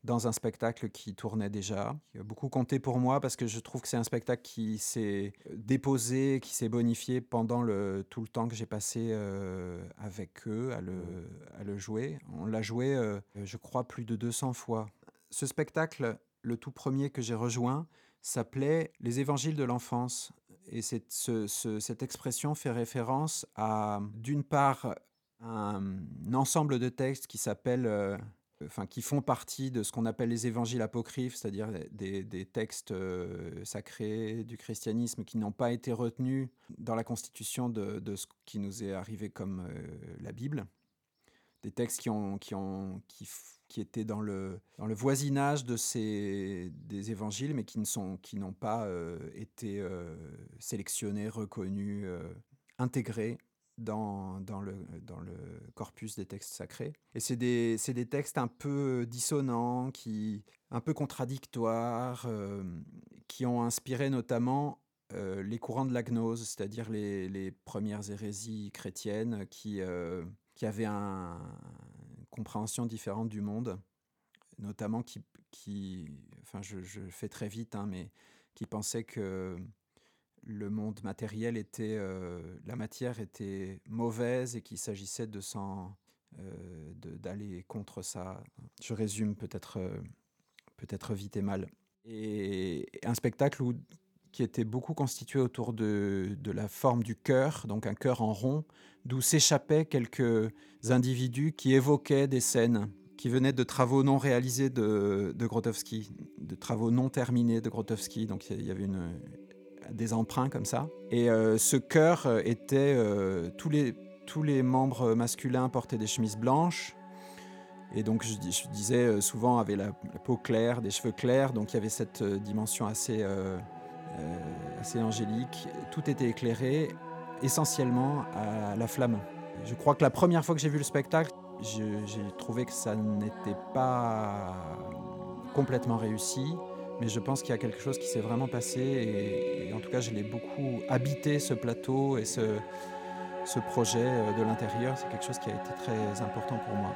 Speaker 2: dans un spectacle qui tournait déjà, qui a beaucoup compté pour moi parce que je trouve que c'est un spectacle qui s'est déposé, qui s'est bonifié pendant le, tout le temps que j'ai passé euh, avec eux à le, à le jouer. On l'a joué, euh, je crois, plus de 200 fois. Ce spectacle, le tout premier que j'ai rejoint, s'appelait Les Évangiles de l'enfance. Et cette, ce- ce- cette expression fait référence à, d'une part, un, ensemble de textes qui s'appellent, euh, enfin, qui font partie de ce qu'on appelle les évangiles apocryphes, c'est-à-dire des, textes euh, sacrés du christianisme qui n'ont pas été retenus dans la constitution de, ce qui nous est arrivé comme euh, la Bible. Des textes qui, ont, qui, ont, qui, qui étaient dans le, dans le voisinage de ces, des évangiles, mais qui n'ont pas euh, été sélectionnés, reconnus, intégrés dans, le, corpus des textes sacrés. Et c'est des, textes un peu dissonants, qui, un peu contradictoires, euh, qui ont inspiré notamment euh, les courants de la gnose, c'est-à-dire les, premières hérésies chrétiennes qui, euh, qui avaient un- une compréhension différente du monde, notamment qui, qui enfin je, je fais très vite, hein, mais qui pensaient que le monde matériel était, euh, la matière était mauvaise et qu'il s'agissait de s'en, euh, d'aller contre ça. Je résume peut-être, euh, peut-être vite et mal. Et un spectacle qui était beaucoup constitué autour de, de la forme du cœur, donc un cœur en rond, d'où s'échappaient quelques individus qui évoquaient des scènes qui venaient de travaux non réalisés de, de Grotowski, de travaux non terminés de Grotowski. Donc il y avait une, des emprunts comme ça. Et euh, ce chœur euh, était euh, tous les tous les membres masculins portaient des chemises blanches. Et donc, je, dis- je disais souvent, avaient la, peau claire, des cheveux clairs. Donc, il y avait cette dimension assez, assez angélique. Tout était éclairé essentiellement à la flamme. Je crois que la première fois que j'ai vu le spectacle, j'ai trouvé que ça n'était pas complètement réussi. Mais je pense qu'il y a quelque chose qui s'est vraiment passé. Et, en tout cas, je l'ai beaucoup habité, ce plateau et ce, ce projet euh, de l'intérieur. C'est quelque chose qui a été très important pour moi.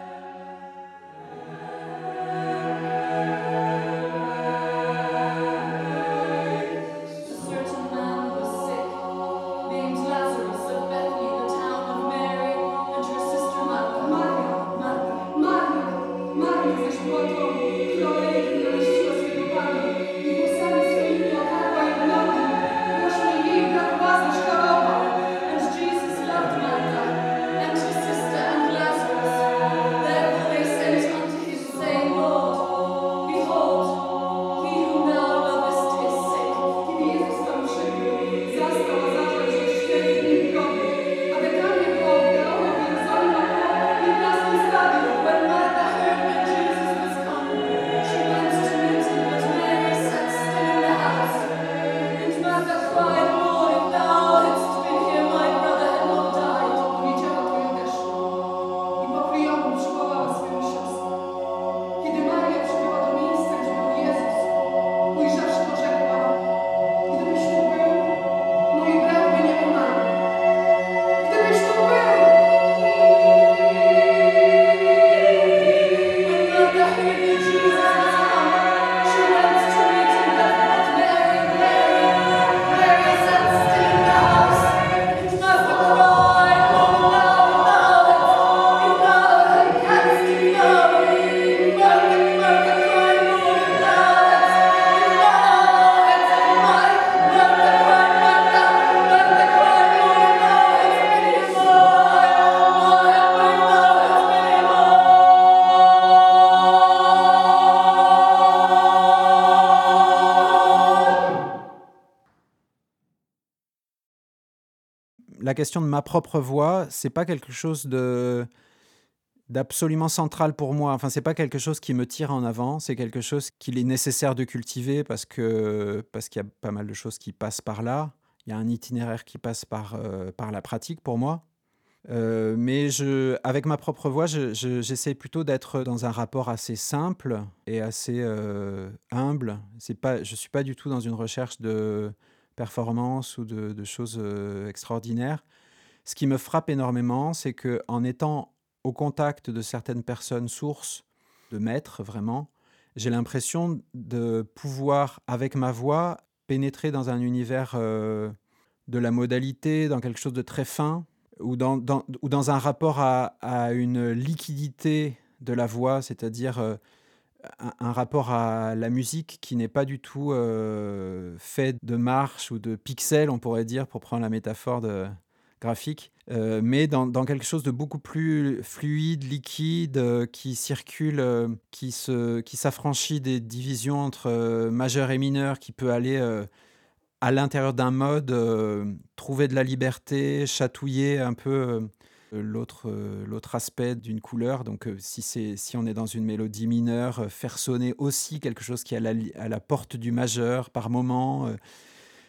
Speaker 2: Question de ma propre voix, c'est pas quelque chose de d'absolument central pour moi. Enfin, c'est pas quelque chose qui me tire en avant. C'est quelque chose qu'il est nécessaire de cultiver parce que parce qu'il y a pas mal de choses qui passent par là. il y a un itinéraire qui passe par, euh, par la pratique pour moi. Euh, mais je, avec ma propre voix, je- je- j'essaie plutôt d'être dans un rapport assez simple et assez euh, humble. C'est pas, je suis pas du tout dans une recherche de performance ou de, choses euh, extraordinaires. Ce qui me frappe énormément, c'est que en étant au contact de certaines personnes sources, de maîtres vraiment, j'ai l'impression de pouvoir, avec ma voix, pénétrer dans un univers euh, de la modalité, dans quelque chose de très fin, ou dans, un rapport à, à une liquidité de la voix, c'est-à-dire euh, un, rapport à la musique qui n'est pas du tout euh, fait de marches ou de pixels, on pourrait dire, pour prendre la métaphore de, graphique, euh, mais dans, dans quelque chose de beaucoup plus fluide, liquide, euh, qui circule, qui qui s'affranchit des divisions entre majeur et mineur, qui peut aller à l'intérieur d'un mode, trouver de la liberté, chatouiller un peu l'autre euh, l'autre aspect d'une couleur. Donc euh, si, c'est, si on est dans une mélodie mineure, euh, faire sonner aussi quelque chose qui est à la, à la porte du majeur par moment. euh,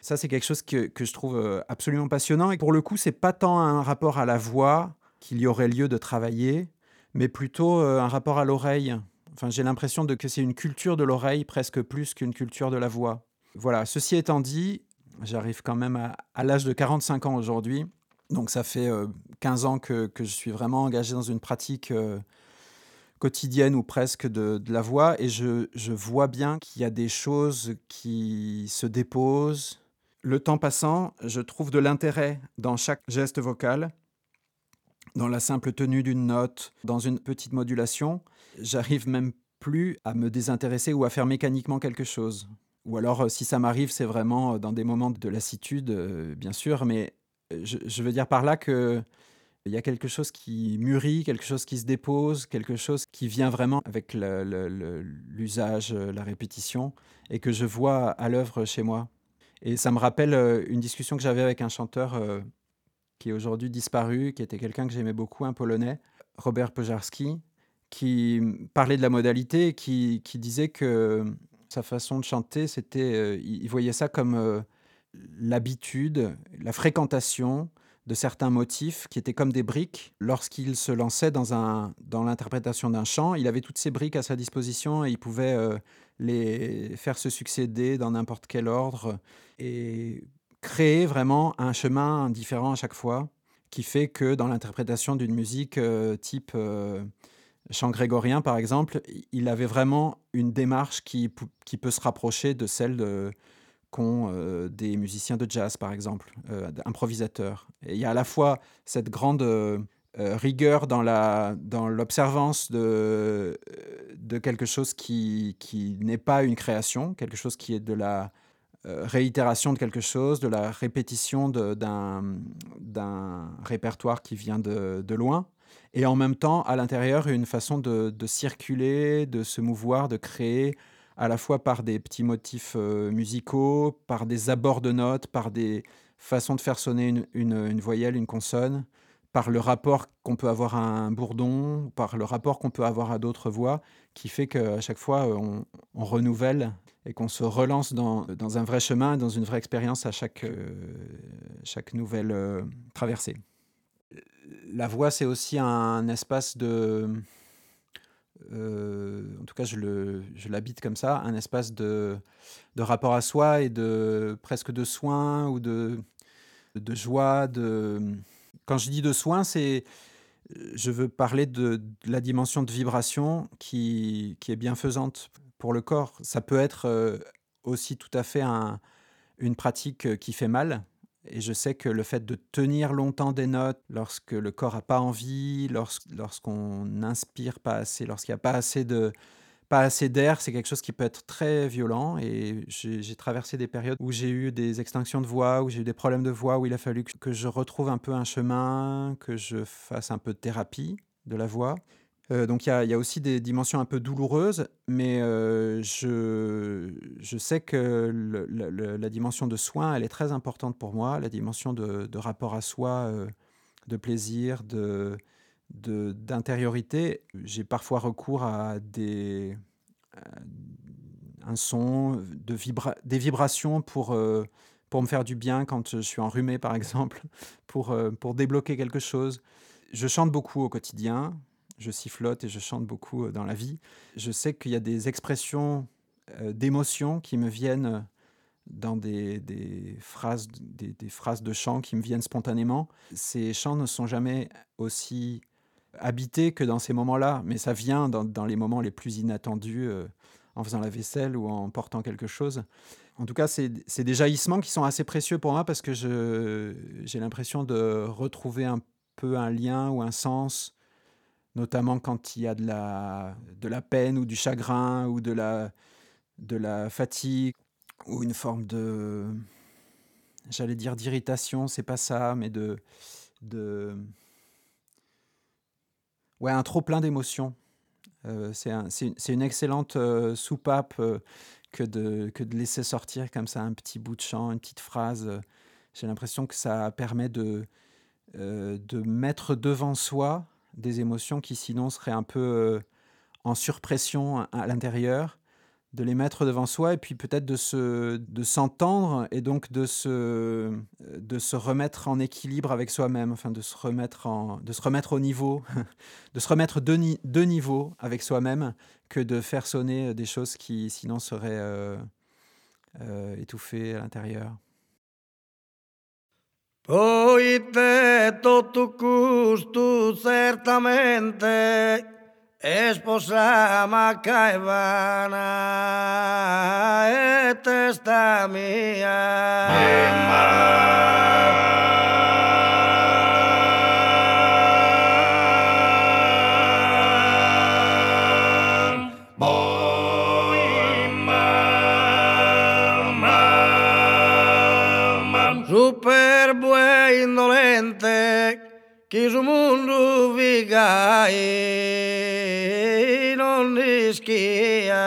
Speaker 2: ça, c'est quelque chose que, que je trouve euh, absolument passionnant. Et pour le coup, c'est pas tant un rapport à la voix qu'il y aurait lieu de travailler, mais plutôt euh, un rapport à l'oreille. Enfin, j'ai l'impression de que c'est une culture de l'oreille presque plus qu'une culture de la voix. Voilà, ceci étant dit, j'arrive quand même à, à l'âge de 45 ans aujourd'hui. Donc ça fait euh, 15 ans que, je suis vraiment engagé dans une pratique euh, quotidienne ou presque de, la voix et je, je vois bien qu'il y a des choses qui se déposent. Le temps passant, je trouve de l'intérêt dans chaque geste vocal, dans la simple tenue d'une note, dans une petite modulation. J'arrive même plus à me désintéresser ou à faire mécaniquement quelque chose. Ou alors, euh, si ça m'arrive, c'est vraiment euh, dans des moments de lassitude, euh, bien sûr, mais euh, je, veux dire par là que il y a quelque chose qui mûrit, quelque chose qui se dépose, quelque chose qui vient vraiment avec l'usage, euh, la répétition, et que je vois à l'œuvre chez moi. Et ça me rappelle euh, une discussion que j'avais avec un chanteur euh, qui est aujourd'hui disparu, qui était quelqu'un que j'aimais beaucoup, un Polonais, Robert Pojarski, qui parlait de la modalité, qui, qui disait que sa façon de chanter, c'était, il voyait ça comme l'habitude, la fréquentation de certains motifs qui étaient comme des briques. Lorsqu'il se lançait dans, un, dans l'interprétation d'un chant, il avait toutes ces briques à sa disposition et il pouvait euh, les faire se succéder dans n'importe quel ordre et créer vraiment un chemin différent à chaque fois qui fait que dans l'interprétation d'une musique euh, type euh, chant grégorien par exemple, il avait vraiment une démarche qui, qui peut se rapprocher de celle de, euh, des musiciens de jazz, par exemple, euh, improvisateurs. Et il y a à la fois cette grande euh, rigueur dans la dans l'observance de, de quelque chose qui, qui n'est pas une création, quelque chose qui est de la réitération de quelque chose, de la répétition d'un répertoire qui vient de, de loin. Et en même temps, à l'intérieur, une façon de, de circuler, de se mouvoir, de créer à la fois par des petits motifs euh, musicaux, par des abords de notes, par des façons de faire sonner une, voyelle, une consonne, par le rapport qu'on peut avoir à un bourdon, par le rapport qu'on peut avoir à d'autres voix, qui fait qu'à chaque fois, euh, on, renouvelle et qu'on se relance dans, un vrai chemin, dans une vraie expérience à chaque, euh, chaque nouvelle traversée. La voix, c'est aussi un espace de, cas je l'habite comme ça, un espace de, rapport à soi et de presque de soin ou de, joie. Quand je dis de soin, c'est je veux parler de, la dimension de vibration qui, est bienfaisante pour le corps. Ça peut être euh, aussi tout à fait un- une pratique euh, qui fait mal. Et je sais que le fait de tenir longtemps des notes lorsque le corps n'a pas envie, lors- lorsqu'on n'inspire pas assez, lorsqu'il n'y a pas assez de pas assez d'air, c'est quelque chose qui peut être très violent. Et j'ai traversé des périodes où j'ai eu des extinctions de voix, où j'ai eu des problèmes de voix, où il a fallu que, je retrouve un peu un chemin, que je fasse un peu de thérapie de la voix. Euh, donc il y, a- aussi des dimensions un peu douloureuses, mais euh, je, je sais que la dimension de soin, elle est très importante pour moi, la dimension de, rapport à soi, euh, de plaisir, de- d'intériorité. J'ai parfois recours à des à un son, de des vibrations pour, euh, pour me faire du bien quand je suis enrhumé, par exemple, pour, euh, pour débloquer quelque chose. Je chante beaucoup au quotidien, je sifflote et je chante beaucoup euh, dans la vie. Je sais qu'il y a des expressions euh, d'émotion qui me viennent dans des, des phrases, des, des phrases de chant qui me viennent spontanément. Ces chants ne sont jamais aussi habités que dans ces moments-là, mais ça vient dans, les moments les plus inattendus, euh, en faisant la vaisselle ou en portant quelque chose. En tout cas, c'est des jaillissements qui sont assez précieux pour moi parce que j'ai l'impression de retrouver un peu un lien ou un sens, notamment quand il y a de la, de la peine ou du chagrin ou de la, de la fatigue ou une forme de, j'allais dire d'irritation, c'est pas ça, mais de, de, ouais, un trop plein d'émotions. Euh, c'est un- c'est une, excellente euh, soupape euh, que, de, laisser sortir comme ça un petit bout de chant, une petite phrase. J'ai l'impression que ça permet de, mettre devant soi des émotions qui sinon seraient un peu en surpression à l'intérieur, de les mettre devant soi et puis peut-être de se de s'entendre et donc de se de se remettre en équilibre avec soi-même, enfin de se remettre en de se remettre au niveau, de se remettre deux, ni- deux niveaux avec soi-même que de faire sonner des choses qui sinon seraient euh, euh, étouffées à l'intérieur.
Speaker 6: Esposa macaibana e testa mía. Superbo e indolente, chi o mundo vi esquia.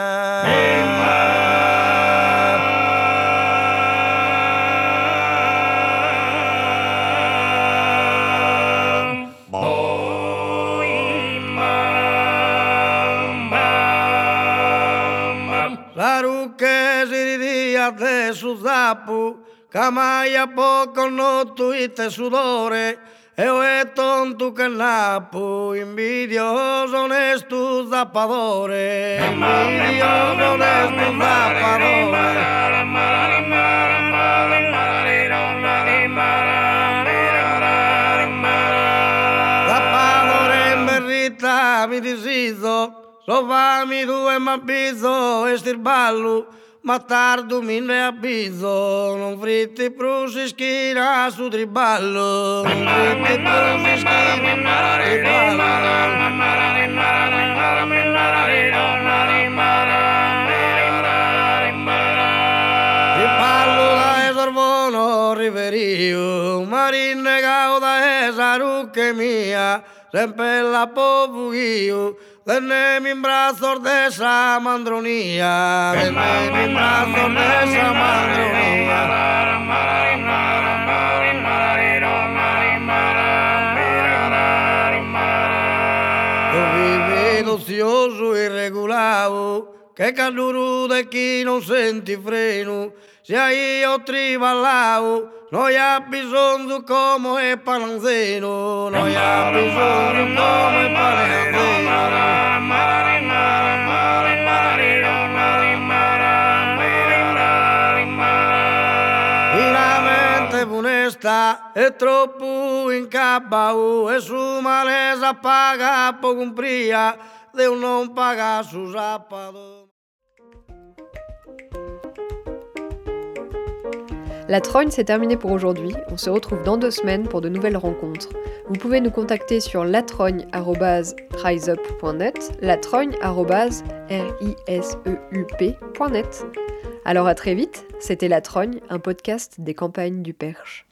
Speaker 6: Λαρούκες, iridias de sudapu, καμάγια από κονό του είτε σουδόρε, E è tonto cannapo, invidioso ne stu zappadore, eh. invidioso ne stu zappadore. Zappadore in verità mi disiso, sofami tu e m'avviso e stirballo, ma tardo mi ne avviso, non fritti prusi schira su triballo, non fritti prusi schira su triballo. Triballo da esorbono riverio, marine gauda esaruche mia, sempre la povuio, Denle mis brazos de esa mandronía, denle mis brazos de esa mandronía. Yo viví docioso y regulado, Que caluru de chi non senti freno, se hai o tribalao, No ya bisonzo como é palanzeiro, no ya bisonzo como é palanzeiro. Bunesta e troppo in cabau e su malesa paga pouco cumpria, Deus non paga sus zapador.
Speaker 1: La trogne, c'est terminé pour aujourd'hui. On se retrouve dans deux semaines pour de nouvelles rencontres. Vous pouvez nous contacter sur latrogne.riseup.net, latrogne.riseup.net. Alors à très vite, c'était La Trogne, un podcast des campagnes du Perche.